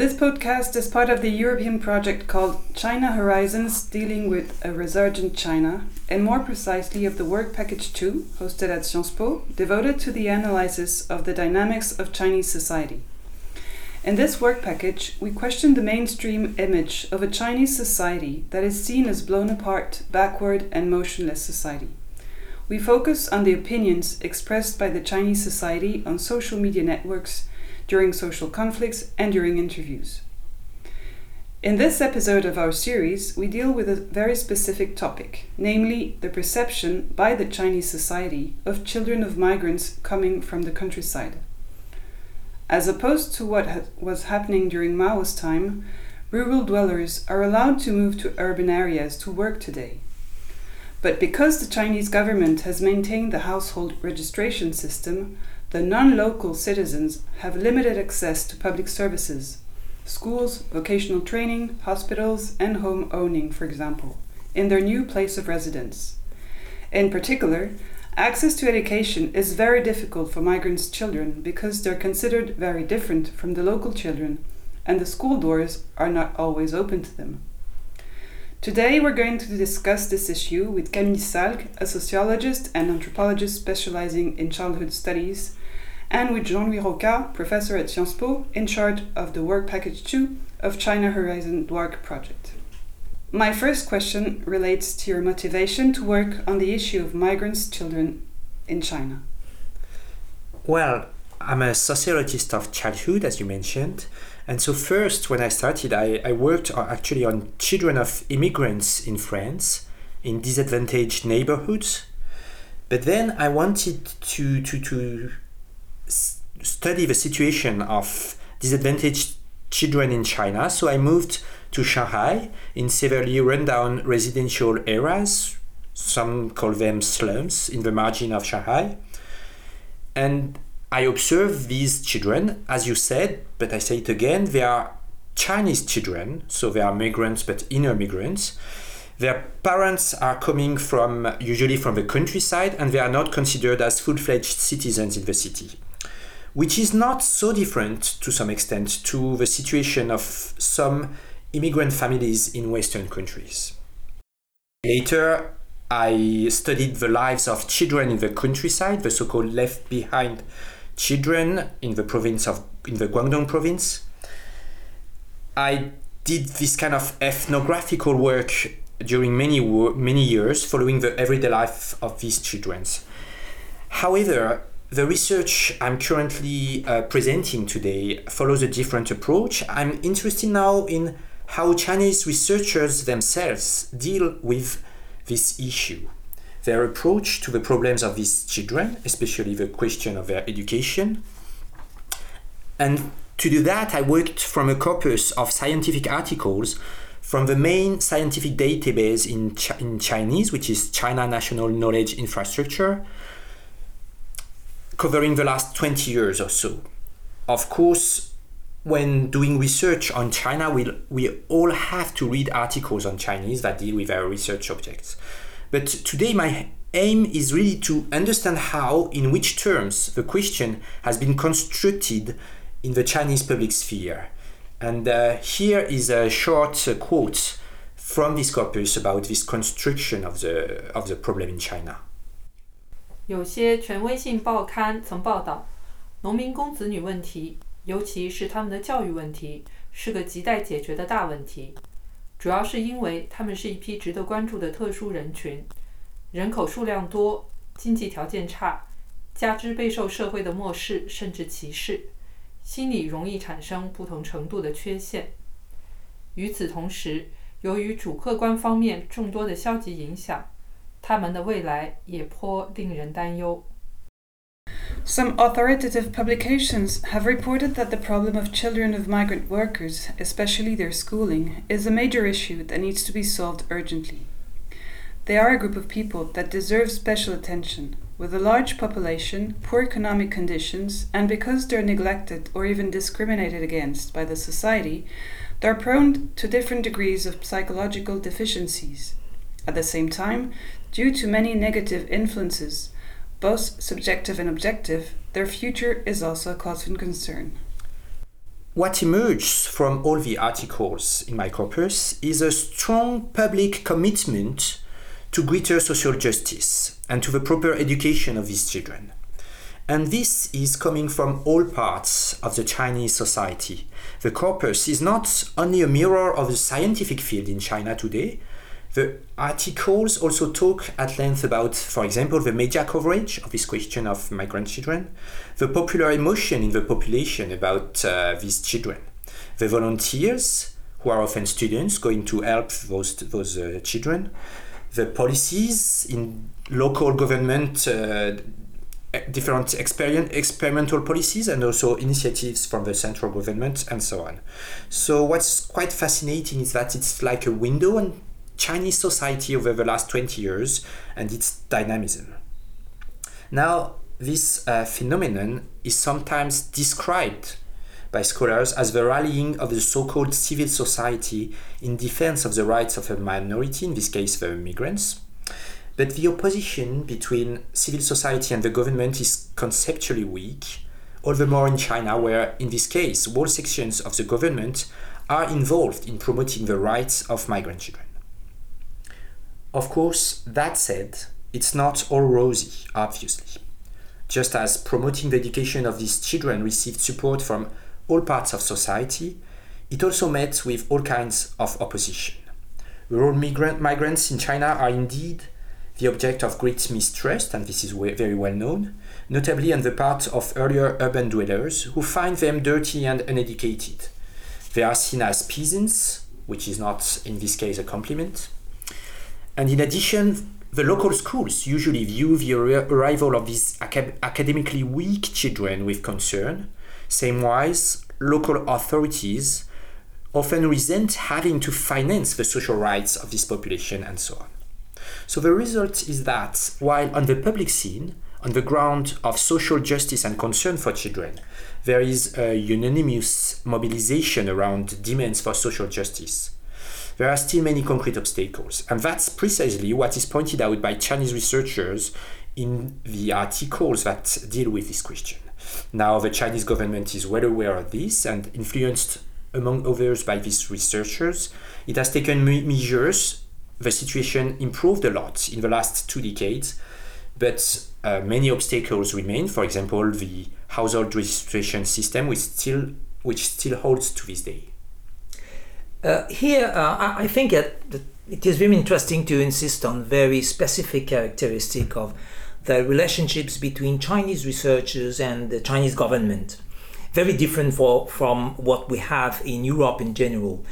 This podcast is part of the European project called China Horizons, dealing with a resurgent China, and more precisely of the Work Package 2, hosted at Sciences Po, devoted to the analysis of the dynamics of Chinese society. In this work package, we question the mainstream image of a Chinese society that is seen as blown apart, backward, and motionless society. We focus on the opinions expressed by the Chinese society on social media networks during social conflicts, and during interviews. In this episode of our series, we deal with a very specific topic, namely the perception by the Chinese society of children of migrants coming from the countryside. As opposed to what ha- was happening during Mao's time, rural dwellers are allowed to move to urban areas to work today. But because the Chinese government has maintained the household registration system, the non local citizens have limited access to public services schools, vocational training, hospitals, and home owning, for example, in their new place of residence. In particular, access to education is very difficult for migrants' children because they're considered very different from the local children, and the school doors are not always open to them. Today, we're going to discuss this issue with Camille Salgues, a sociologist and anthropologist specializing in childhood studies, and with Jean-Louis Rocca, professor at Sciences Po, in charge of the Work Package 2 of China Horizon Work Project. My first question relates to your motivation to work on the issue of migrants' children in China. Well, I'm a sociologist of childhood, as you mentioned. And so, first, when I started, I, I worked actually on children of immigrants in France in disadvantaged neighborhoods. But then I wanted to, to, to study the situation of disadvantaged children in China. So I moved to Shanghai in severely rundown residential areas. Some call them slums in the margin of Shanghai. And I observed these children, as you said, but I say it again, they are Chinese children, so they are migrants but inner migrants. Their parents are coming from usually from the countryside and they are not considered as full fledged citizens in the city which is not so different to some extent to the situation of some immigrant families in Western countries. Later, I studied the lives of children in the countryside, the so called left behind children in the province of in the Guangdong province. I did this kind of ethnographical work during many many years following the everyday life of these children. However, the research I'm currently uh, presenting today follows a different approach. I'm interested now in how Chinese researchers themselves deal with this issue. Their approach to the problems of these children, especially the question of their education. And to do that, I worked from a corpus of scientific articles from the main scientific database in, Ch- in Chinese, which is China National Knowledge Infrastructure, covering the last 20 years or so. Of course, when doing research on China, we, we all have to read articles on Chinese that deal with our research objects. But today, my aim is really to understand how, in which terms, the question has been constructed in the Chinese public sphere. And uh, here is a short uh, quote from this corpus about this construction of the, of the problem in China. 有些权威性报刊曾报道，农民工子女问题，尤其是他们的教育问题，是个亟待解决的大问题。主要是因为他们是一批值得关注的特殊人群，人口数量多，经济条件差，加之备受社会的漠视甚至歧视，心理容易产生不同程度的缺陷。与此同时，由于主客观方面众多的消极影响。他们的未来也颇令人担忧。Some authoritative publications have reported that the problem of children of migrant workers, especially their schooling, is a major issue that needs to be solved urgently. They are a group of people that deserve special attention, with a large population, poor economic conditions, and because they're neglected or even discriminated against by the society, they're prone to different degrees of psychological deficiencies. At the same time, Due to many negative influences, both subjective and objective, their future is also a cause for concern. what emerges from all the articles in my corpus is a strong public commitment to greater social justice and to the proper education of these children. And this is coming from all parts of the Chinese society. The corpus is not only a mirror of the scientific field in China today, the articles also talk at length about, for example, the media coverage of this question of migrant children, the popular emotion in the population about uh, these children, the volunteers who are often students going to help those, those uh, children, the policies in local government, uh, different experimental policies, and also initiatives from the central government, and so on. So, what's quite fascinating is that it's like a window on Chinese society over the last 20 years and its dynamism. Now, this uh, phenomenon is sometimes described by scholars as the rallying of the so called civil society in defense of the rights of a minority, in this case, the migrants. But the opposition between civil society and the government is conceptually weak, all the more in China, where, in this case, all sections of the government are involved in promoting the rights of migrant children. Of course, that said, it's not all rosy, obviously. Just as promoting the education of these children received support from all parts of society, it also met with all kinds of opposition. Rural migrant, migrants in China are indeed the object of great mistrust, and this is very well known, notably on the part of earlier urban dwellers who find them dirty and uneducated. They are seen as peasants, which is not in this case a compliment, and in addition, the local schools usually view the arrival of these academically weak children with concern. Samewise, local authorities often resent having to finance the social rights of this population and so on. So the result is that while on the public scene, on the ground of social justice and concern for children, there is a unanimous mobilization around demands for social justice there are still many concrete obstacles. And that's precisely what is pointed out by Chinese researchers in the articles that deal with this question. Now, the Chinese government is well aware of this and influenced, among others, by these researchers. It has taken measures. The situation improved a lot in the last two decades, but uh, many obstacles remain. For example, the household registration system, which still, which still holds to this day. Uh, here, uh, I think it, it is very interesting to insist on very specific characteristic of the relationships between Chinese researchers and the Chinese government. Very different for, from what we have in Europe in general.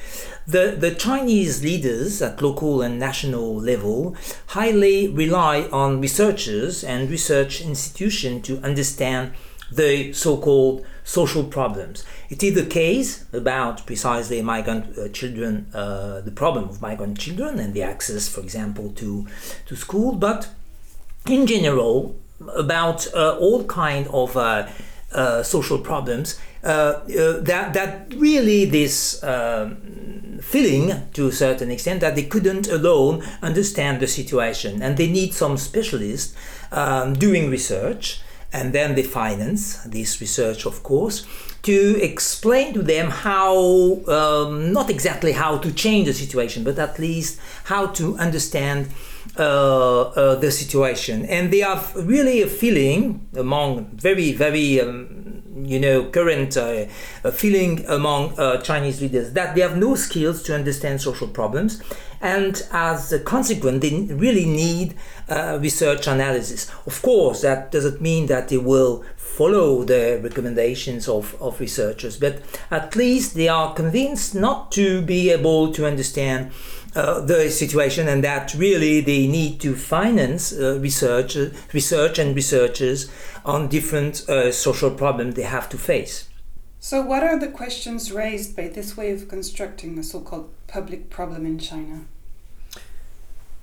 The, the Chinese leaders at local and national level highly rely on researchers and research institutions to understand the so-called social problems. It is the case about precisely migrant uh, children, uh, the problem of migrant children and the access, for example, to, to school, but in general, about uh, all kind of uh, uh, social problems, uh, that, that really this um, feeling, to a certain extent, that they couldn't alone understand the situation. And they need some specialists um, doing research and then they finance this research, of course, to explain to them how, um, not exactly how to change the situation, but at least how to understand uh, uh, the situation. And they have really a feeling among very, very, um, you know, current uh, feeling among uh, Chinese leaders that they have no skills to understand social problems and as a consequence, they really need uh, research analysis. Of course, that doesn't mean that they will follow the recommendations of, of researchers, but at least they are convinced not to be able to understand uh, the situation and that really they need to finance uh, research, uh, research and researchers on different uh, social problems they have to face. So, what are the questions raised by this way of constructing a so called public problem in China?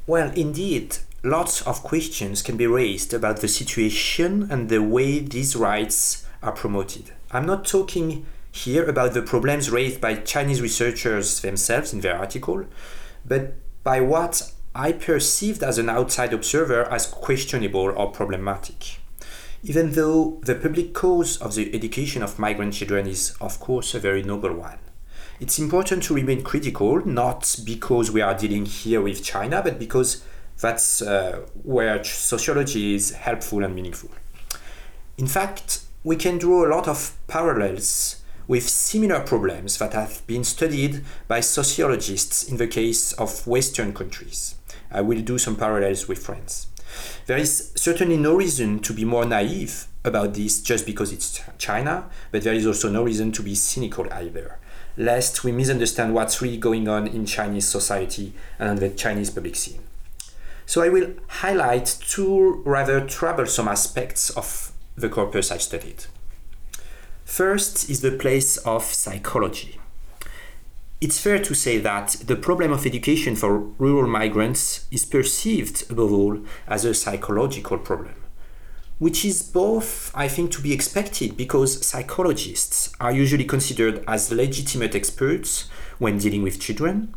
Well, indeed, lots of questions can be raised about the situation and the way these rights are promoted. I'm not talking here about the problems raised by Chinese researchers themselves in their article, but by what I perceived as an outside observer as questionable or problematic. even though the public cause of the education of migrant children is, of course, a very noble one. It's important to remain critical, not because we are dealing here with China, but because that's uh, where sociology is helpful and meaningful. In fact, we can draw a lot of parallels with similar problems that have been studied by sociologists in the case of Western countries. I will do some parallels with France. There is certainly no reason to be more naive about this just because it's China, but there is also no reason to be cynical either, lest we misunderstand what's really going on in Chinese society and the Chinese public scene. So I will highlight two rather troublesome aspects of the corpus I studied. First is the place of psychology. It's fair to say that the problem of education for rural migrants is perceived, above all, as a psychological problem, which is both, I think, to be expected because psychologists are usually considered as legitimate experts when dealing with children.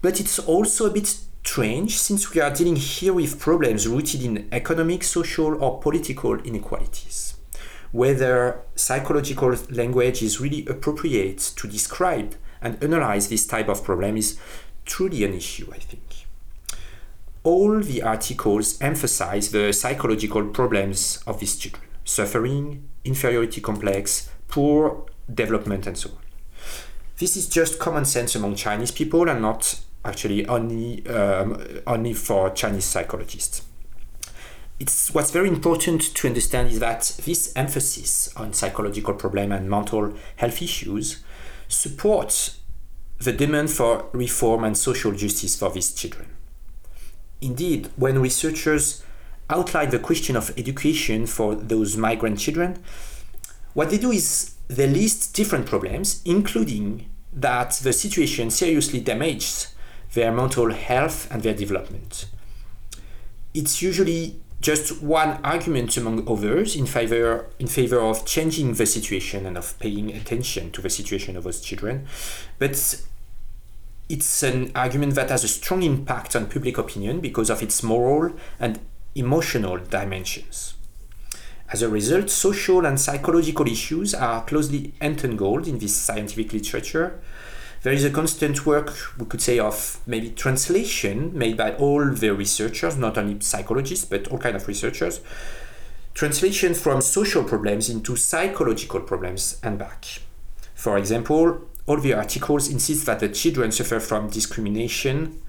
But it's also a bit strange since we are dealing here with problems rooted in economic, social, or political inequalities whether psychological language is really appropriate to describe and analyze this type of problem is truly an issue, I think. All the articles emphasize the psychological problems of these children suffering, inferiority complex, poor development, and so on. This is just common sense among Chinese people and not actually only, um, only for Chinese psychologists it's what's very important to understand is that this emphasis on psychological problem and mental health issues supports the demand for reform and social justice for these children. Indeed, when researchers outline the question of education for those migrant children, what they do is they list different problems, including that the situation seriously damages their mental health and their development. It's usually just one argument among others in favor in favor of changing the situation and of paying attention to the situation of those children but it's an argument that has a strong impact on public opinion because of its moral and emotional dimensions as a result social and psychological issues are closely entangled in this scientific literature there is a constant work, we could say, of maybe translation made by all the researchers, not only psychologists, but all kind of researchers. Translation from social problems into psychological problems and back. For example, all the articles insist that the children suffer from discrimination.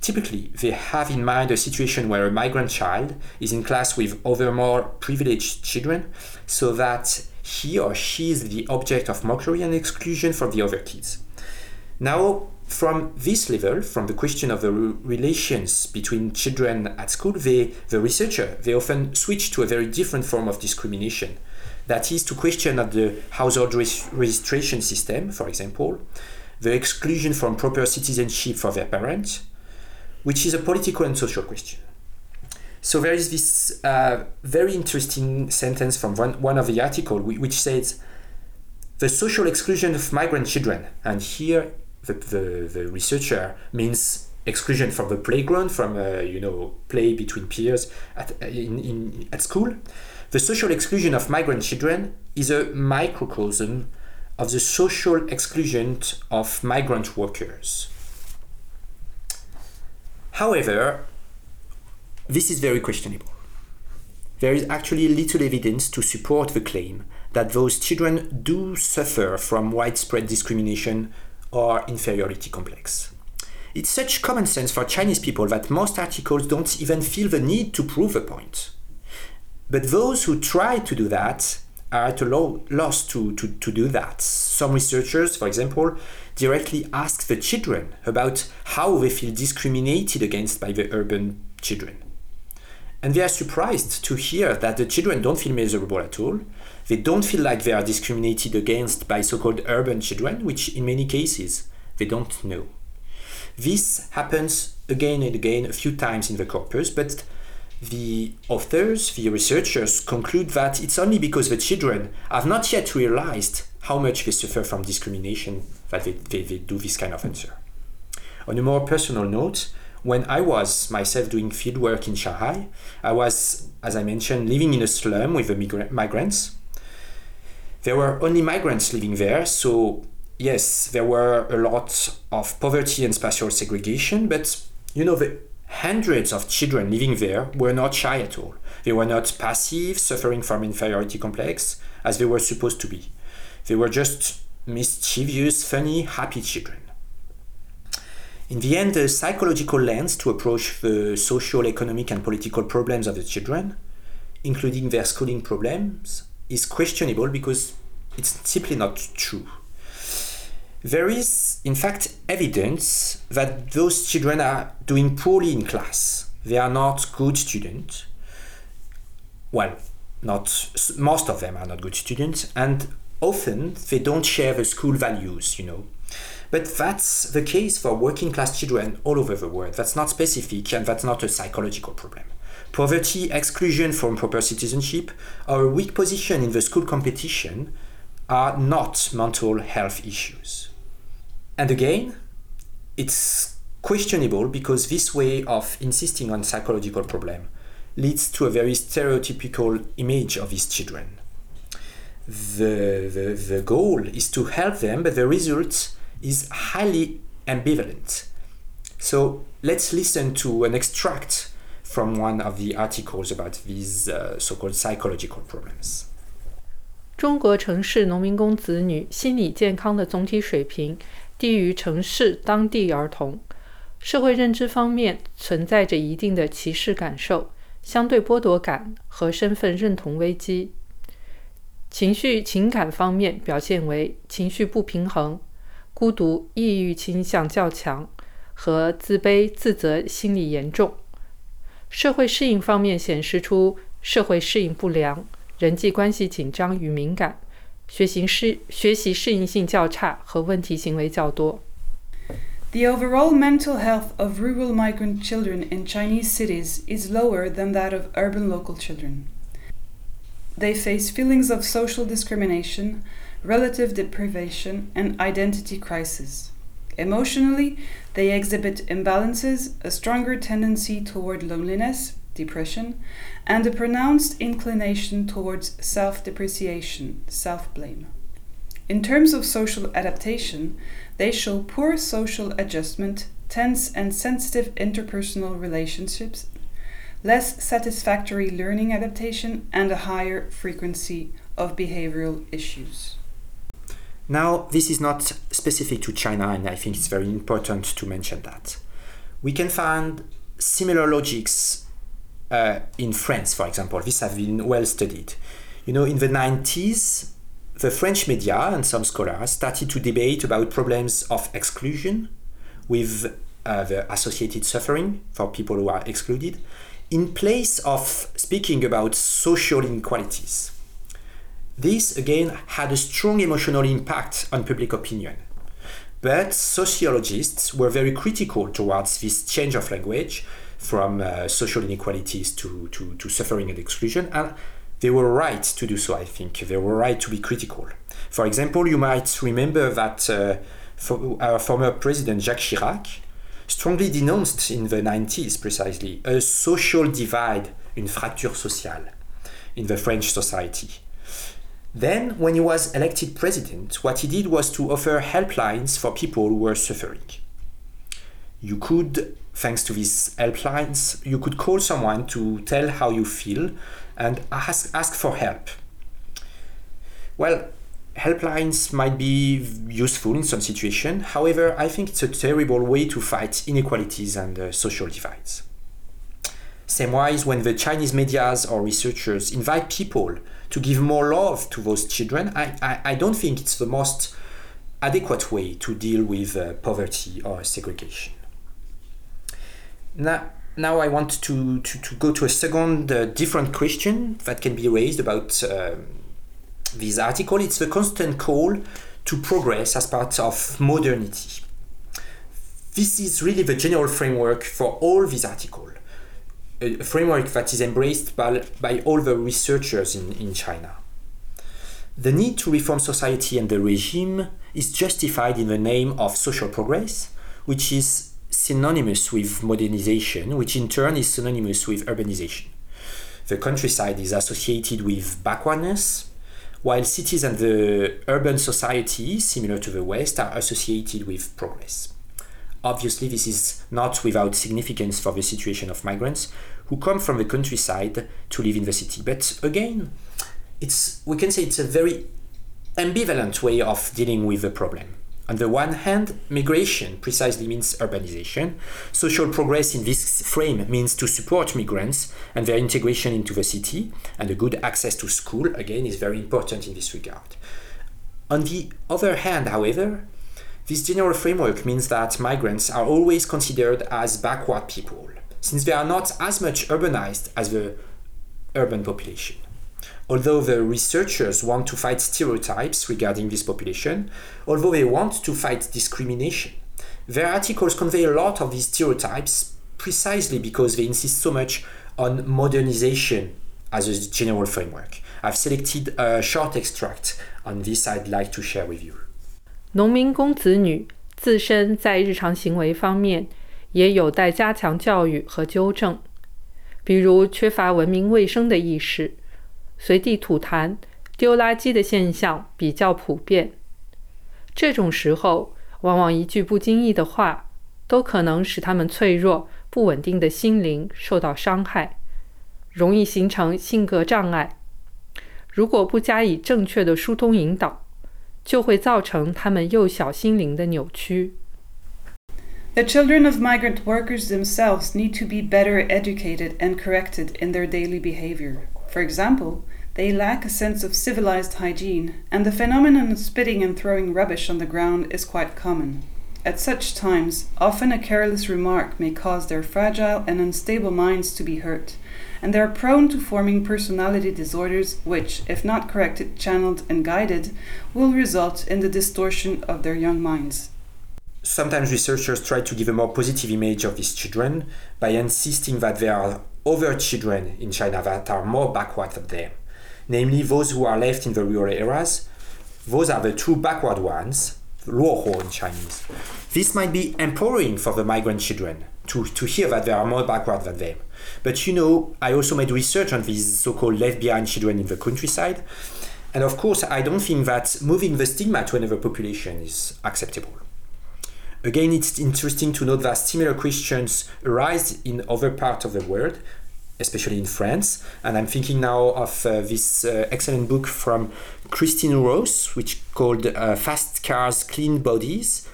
Typically, they have in mind a situation where a migrant child is in class with other more privileged children, so that he or she is the object of mockery and exclusion from the other kids. Now, from this level, from the question of the relations between children at school, they, the researcher, they often switch to a very different form of discrimination. That is to question of the household registration system, for example, the exclusion from proper citizenship for their parents, which is a political and social question. So there is this uh, very interesting sentence from one, one of the article which says the social exclusion of migrant children, and here the, the, the researcher means exclusion from the playground, from uh, you know play between peers at, in, in, at school. The social exclusion of migrant children is a microcosm of the social exclusion of migrant workers. However, this is very questionable. There is actually little evidence to support the claim that those children do suffer from widespread discrimination or inferiority complex. It's such common sense for Chinese people that most articles don't even feel the need to prove a point. But those who try to do that are at a loss to, to, to do that. Some researchers, for example, directly ask the children about how they feel discriminated against by the urban children. And they are surprised to hear that the children don't feel miserable at all, they don't feel like they are discriminated against by so called urban children, which in many cases they don't know. This happens again and again a few times in the corpus, but the authors, the researchers conclude that it's only because the children have not yet realized how much they suffer from discrimination that they, they, they do this kind of answer. On a more personal note, when I was myself doing field work in Shanghai, I was, as I mentioned, living in a slum with the migra- migrants. There were only migrants living there, so yes, there were a lot of poverty and spatial segregation, but you know, the hundreds of children living there were not shy at all. They were not passive, suffering from inferiority complex, as they were supposed to be. They were just mischievous, funny, happy children. In the end, the psychological lens to approach the social, economic, and political problems of the children, including their schooling problems, is questionable because it's simply not true. There is, in fact, evidence that those children are doing poorly in class. They are not good students. Well, not most of them are not good students, and often they don't share the school values, you know. But that's the case for working class children all over the world. That's not specific and that's not a psychological problem. Poverty, exclusion from proper citizenship, or a weak position in the school competition are not mental health issues. And again, it's questionable because this way of insisting on psychological problem leads to a very stereotypical image of these children. The, the, the goal is to help them, but the result is highly ambivalent. So let's listen to an extract from one of the articles about these uh, so-called psychological problems. 中国城市农民工子女心理健康的总体水平低于城市当地儿童，社会认知方面存在着一定的歧视感受、相对剥夺感和身份认同危机。情绪情感方面表现为情绪不平衡、孤独、抑郁倾向较强和自卑、自责心理严重。社会适应方面显示出社会适应不良、人际关系紧张与敏感、学习适学习适应性较差和问题行为较多。 The overall mental health of rural migrant children in Chinese cities is lower than that of urban local children. They face feelings of social discrimination, relative deprivation, and identity crisis. Emotionally, they exhibit imbalances, a stronger tendency toward loneliness, depression, and a pronounced inclination towards self depreciation, self blame. In terms of social adaptation, they show poor social adjustment, tense and sensitive interpersonal relationships, less satisfactory learning adaptation, and a higher frequency of behavioral issues. Now, this is not specific to China, and I think it's very important to mention that. We can find similar logics uh, in France, for example. This has been well studied. You know, in the 90s, the French media and some scholars started to debate about problems of exclusion with uh, the associated suffering for people who are excluded, in place of speaking about social inequalities. This again had a strong emotional impact on public opinion. But sociologists were very critical towards this change of language from uh, social inequalities to, to, to suffering and exclusion, and they were right to do so, I think. They were right to be critical. For example, you might remember that uh, for our former president Jacques Chirac strongly denounced in the 90s precisely a social divide, une fracture sociale, in the French society. Then, when he was elected president, what he did was to offer helplines for people who were suffering. You could, thanks to these helplines, you could call someone to tell how you feel and ask, ask for help. Well, helplines might be useful in some situations. However, I think it's a terrible way to fight inequalities and uh, social divides. Same wise, when the Chinese medias or researchers invite people to give more love to those children, I, I, I don't think it's the most adequate way to deal with uh, poverty or segregation. Now, now I want to, to, to go to a second uh, different question that can be raised about um, this article. It's the constant call to progress as part of modernity. This is really the general framework for all these articles, a framework that is embraced by, by all the researchers in, in China. The need to reform society and the regime is justified in the name of social progress, which is synonymous with modernization, which in turn is synonymous with urbanization. The countryside is associated with backwardness, while cities and the urban society, similar to the West, are associated with progress. Obviously, this is not without significance for the situation of migrants who come from the countryside to live in the city. But again, it's we can say it's a very ambivalent way of dealing with the problem. On the one hand, migration precisely means urbanization. Social progress in this frame means to support migrants and their integration into the city, and a good access to school, again, is very important in this regard. On the other hand, however, this general framework means that migrants are always considered as backward people, since they are not as much urbanized as the urban population. Although the researchers want to fight stereotypes regarding this population, although they want to fight discrimination, their articles convey a lot of these stereotypes precisely because they insist so much on modernization as a general framework. I've selected a short extract on this I'd like to share with you. 农民工子女自身在日常行为方面也有待加强教育和纠正，比如缺乏文明卫生的意识。 随地吐痰、丢垃圾的现象比较普遍。这种时候，往往一句不经意的话，都可能使他们脆弱、不稳定的心灵受到伤害，容易形成性格障碍。如果不加以正确的疏通引导，就会造成他们幼小心灵的扭曲。The children of migrant workers themselves need to be better educated and corrected in their daily behavior. For example, they lack a sense of civilized hygiene, and the phenomenon of spitting and throwing rubbish on the ground is quite common. At such times, often a careless remark may cause their fragile and unstable minds to be hurt, and they are prone to forming personality disorders which, if not corrected, channeled, and guided, will result in the distortion of their young minds. Sometimes researchers try to give a more positive image of these children by insisting that they are other children in China that are more backward than them, namely those who are left in the rural areas. Those are the true backward ones, luohou in Chinese. This might be empowering for the migrant children to, to hear that they are more backward than them. But you know, I also made research on these so called left behind children in the countryside. And of course, I don't think that moving the stigma to another population is acceptable. Again, it's interesting to note that similar questions arise in other parts of the world, especially in France. And I'm thinking now of uh, this uh, excellent book from Christine Ross, which called uh, Fast Cars, Clean Bodies.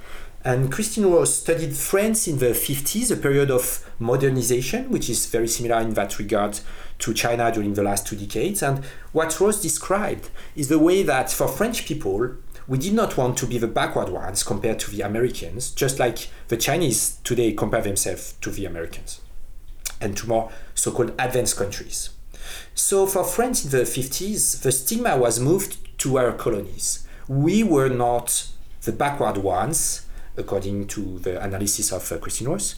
And Christine Ross studied France in the 50s, a period of modernization, which is very similar in that regard to China during the last two decades. And what Ross described is the way that for French people, we did not want to be the backward ones compared to the Americans, just like the Chinese today compare themselves to the Americans and to more so called advanced countries. So for France in the 50s, the stigma was moved to our colonies. We were not the backward ones, according to the analysis of uh, Christine Ross,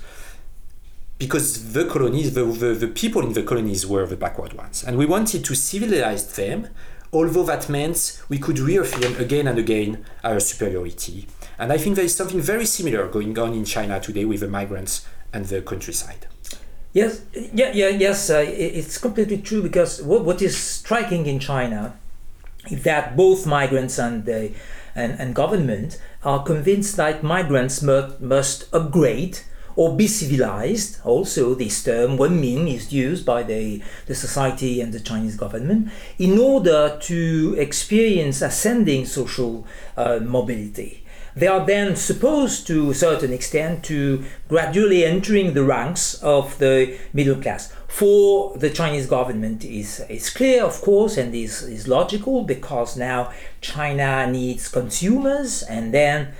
because the colonies, the, the, the people in the colonies were the backward ones. And we wanted to civilize them although that meant we could reaffirm again and again our superiority. And I think there is something very similar going on in China today with the migrants and the countryside. Yes, yeah, yeah, yes, uh, it's completely true because what, what is striking in China is that both migrants and the and, and government are convinced that migrants must, must upgrade or be civilized. Also, this term Wenming is used by the, the society and the Chinese government in order to experience ascending social uh, mobility. They are then supposed to a certain extent to gradually entering the ranks of the middle class. For the Chinese government is, is clear, of course, and is, is logical because now China needs consumers and then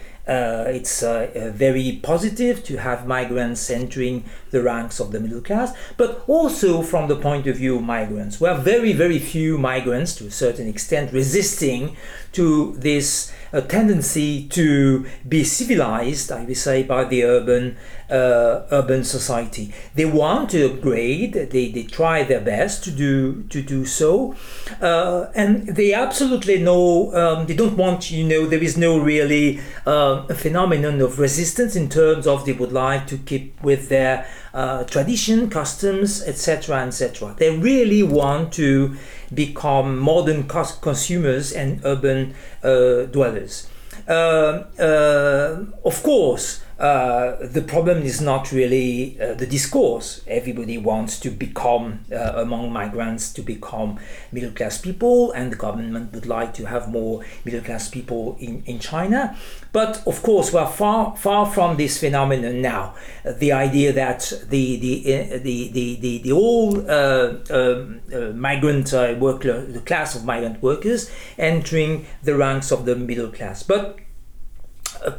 it's uh, uh, very positive to have migrants entering the ranks of the middle class, but also from the point of view of migrants. We have very, very few migrants to a certain extent resisting to this a tendency to be civilized, I would say, by the urban uh, urban society. They want to upgrade. They, they try their best to do to do so, uh, and they absolutely know um, they don't want. You know, there is no really uh, a phenomenon of resistance in terms of they would like to keep with their uh, tradition, customs, etc., etc. They really want to become modern consumers and urban uh, dwellers. Uh, uh, of course, uh, the problem is not really uh, the discourse. Everybody wants to become, uh, among migrants, to become middle class people, and the government would like to have more middle class people in, in China. But of course, we're far far from this phenomenon now. the idea that the the the the the, the whole um, migrant worker, the class of migrant workers, entering the ranks of the middle class, but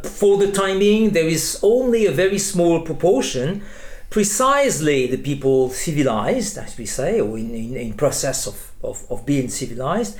for the time being, there is only a very small proportion, precisely the people civilized, as we say, or in, in, in process of, of, of being civilized,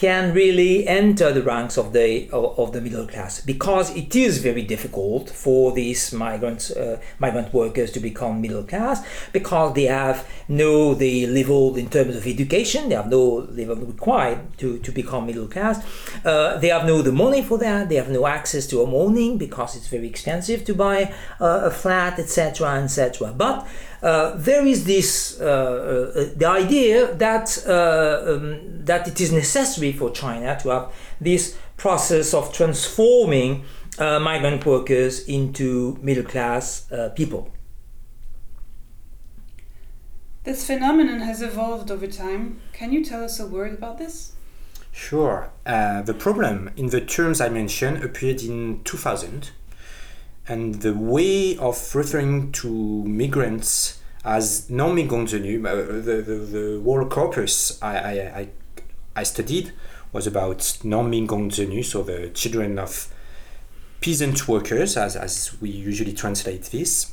can really enter the ranks of the of the middle class because it is very difficult for these migrants uh, migrant workers to become middle class because they have no the level in terms of education they have no level required to, to become middle class. Uh, they have no the money for that they have no access to a morning because it's very expensive to buy a flat etc etc but uh, there is this uh, uh, the idea that um, that it is necessary for China to have this process of transforming migrant workers into middle class people. This phenomenon has evolved over time. Can you tell us a word about this? Sure. Uh, the problem in the terms I mentioned appeared in 2000 and the way of referring to migrants as nongmingong zinü, uh, the, the, the whole corpus I, I, I, I studied was about nongmingong zinü, so the children of peasant workers, as, as we usually translate this.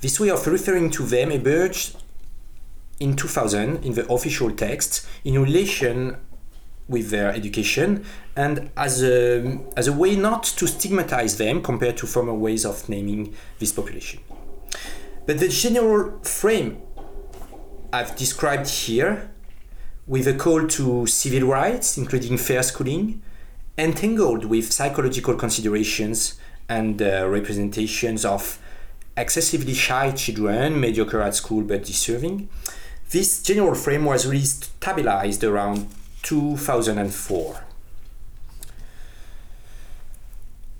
This way of referring to them emerged in 2000 in the official text in relation with their education and as a, as a way not to stigmatize them compared to former ways of naming this population. But the general frame I've described here, with a call to civil rights, including fair schooling, entangled with psychological considerations and uh, representations of excessively shy children, mediocre at school but deserving, this general frame was really stabilized around 2004.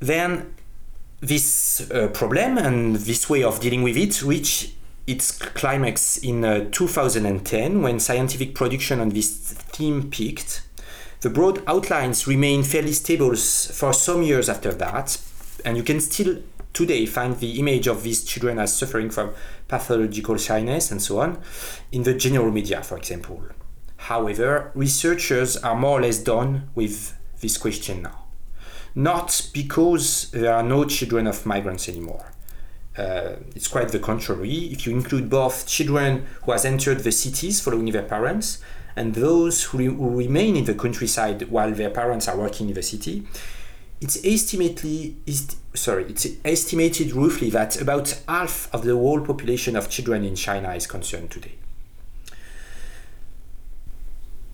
Then this uh, problem and this way of dealing with it reached its climax in uh, 2010 when scientific production on this theme peaked. The broad outlines remain fairly stable for some years after that, and you can still today find the image of these children as suffering from pathological shyness and so on in the general media, for example. However, researchers are more or less done with this question now. Not because there are no children of migrants anymore. Uh, it's quite the contrary. If you include both children who has entered the cities following their parents and those who, re- who remain in the countryside while their parents are working in the city, it's is, sorry, it's estimated roughly that about half of the whole population of children in China is concerned today.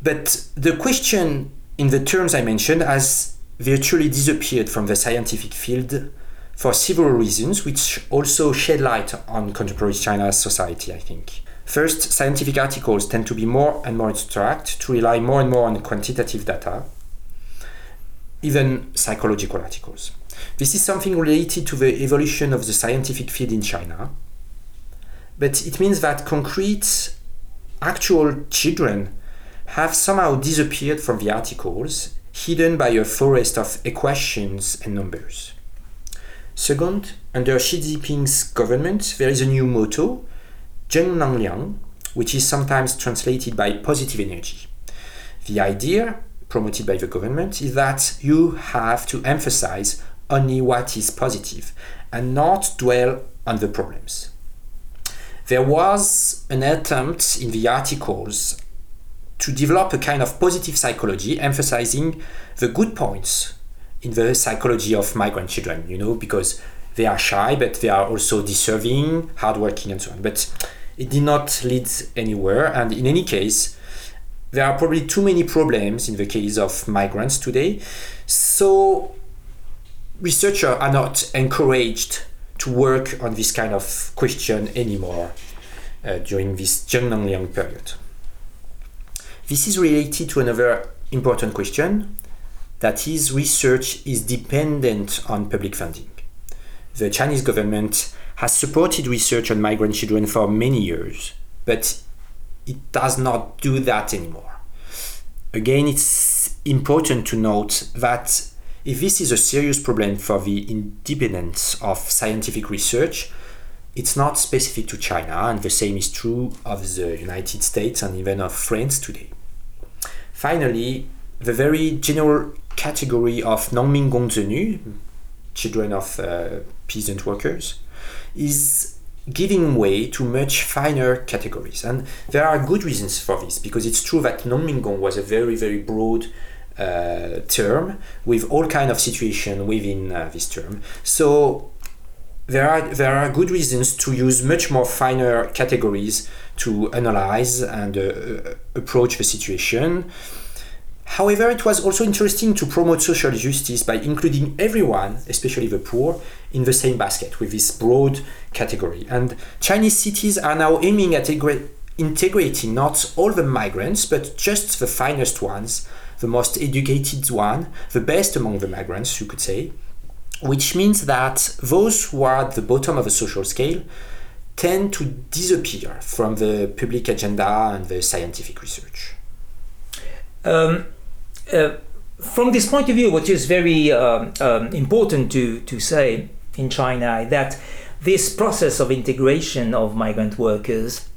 But the question in the terms I mentioned has virtually disappeared from the scientific field for several reasons, which also shed light on contemporary China's society, I think. First, scientific articles tend to be more and more abstract, to rely more and more on quantitative data, even psychological articles. This is something related to the evolution of the scientific field in China, but it means that concrete, actual children have somehow disappeared from the articles, hidden by a forest of equations and numbers. Second, under Xi Jinping's government, there is a new motto, Zheng Liang, which is sometimes translated by positive energy. The idea, promoted by the government, is that you have to emphasize only what is positive and not dwell on the problems. There was an attempt in the articles to develop a kind of positive psychology, emphasizing the good points in the psychology of migrant children, you know, because they are shy, but they are also deserving, hardworking, and so on. But it did not lead anywhere. And in any case, there are probably too many problems in the case of migrants today. So researchers are not encouraged to work on this kind of question anymore uh, during this Zhengnengliang period. This is related to another important question that is research is dependent on public funding. The Chinese government has supported research on migrant children for many years, but it does not do that anymore. Again, it's important to note that if this is a serious problem for the independence of scientific research, it's not specific to China, and the same is true of the United States and even of France today. Finally, the very general category of Nongming children of uh, peasant workers, is giving way to much finer categories. And there are good reasons for this, because it's true that Nongmingong was a very, very broad uh, term with all kind of situation within uh, this term. So there are there are good reasons to use much more finer categories to analyze and uh, uh approach the situation. However, it was also interesting to promote social justice by including everyone, especially the poor, in the same basket with this broad category. And Chinese cities are now aiming at integrating not all the migrants, but just the finest ones, the most educated one, the best among the migrants, you could say, which means that those who are at the bottom of the social scale tend to disappear from the public agenda and the scientific research. Um, uh, from this point of view, what is very uh, um, important to, to say in China that this process of integration of migrant workers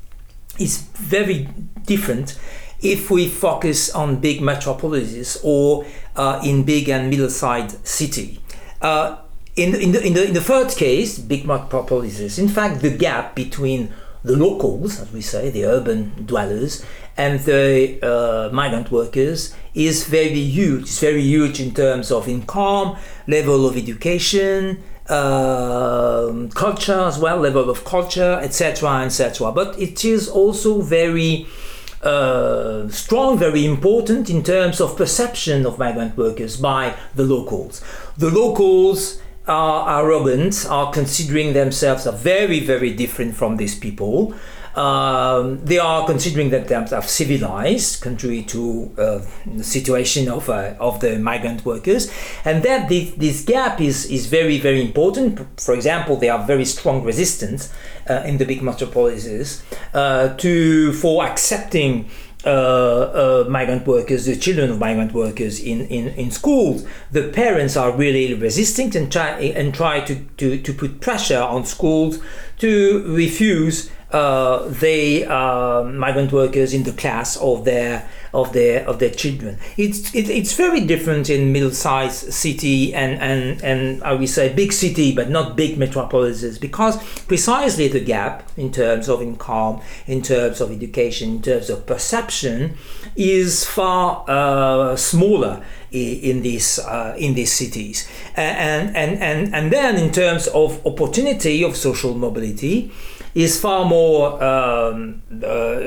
is very different if we focus on big metropolises or uh, in big and middle-sized city. Uh, in, in, the, in, the, in the third case, big metropolises, in fact, the gap between the locals, as we say, the urban dwellers, and the uh, migrant workers is very huge. It's very huge in terms of income, level of education, uh, culture as well, level of culture, etc., etc. But it is also very uh, strong, very important in terms of perception of migrant workers by the locals. The locals are arrogant, are considering themselves are very, very different from these people. Um, they are considering themselves as civilized, contrary to uh, the situation of, uh, of the migrant workers, and that this, this gap is, is very, very important. For example, they are very strong resistance uh, in the big metropolises uh, to for accepting uh, uh, migrant workers, the children of migrant workers in, in, in schools, the parents are really resistant and try and try to, to, to put pressure on schools to refuse uh, the uh, migrant workers in the class of their of their of their children. It's it, it's very different in middle-sized city and and and I would say big city, but not big metropolises, because precisely the gap in terms of income, in terms of education, in terms of perception, is far uh, smaller in these uh, in these cities and and and and then in terms of opportunity of social mobility is far more um, uh,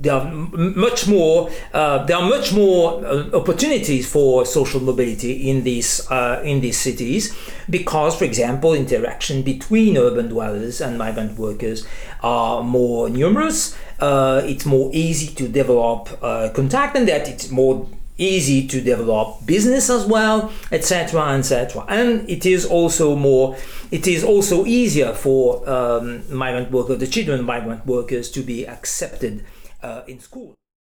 there are much more uh, there are much more uh, opportunities for social mobility in these uh, in these cities because for example interaction between urban dwellers and migrant workers are more numerous. Uh, it's more easy to develop uh, contact and that it's more easy to develop business as well etc etc and it is also more it is also easier for um, migrant workers the children migrant workers to be accepted uh, in school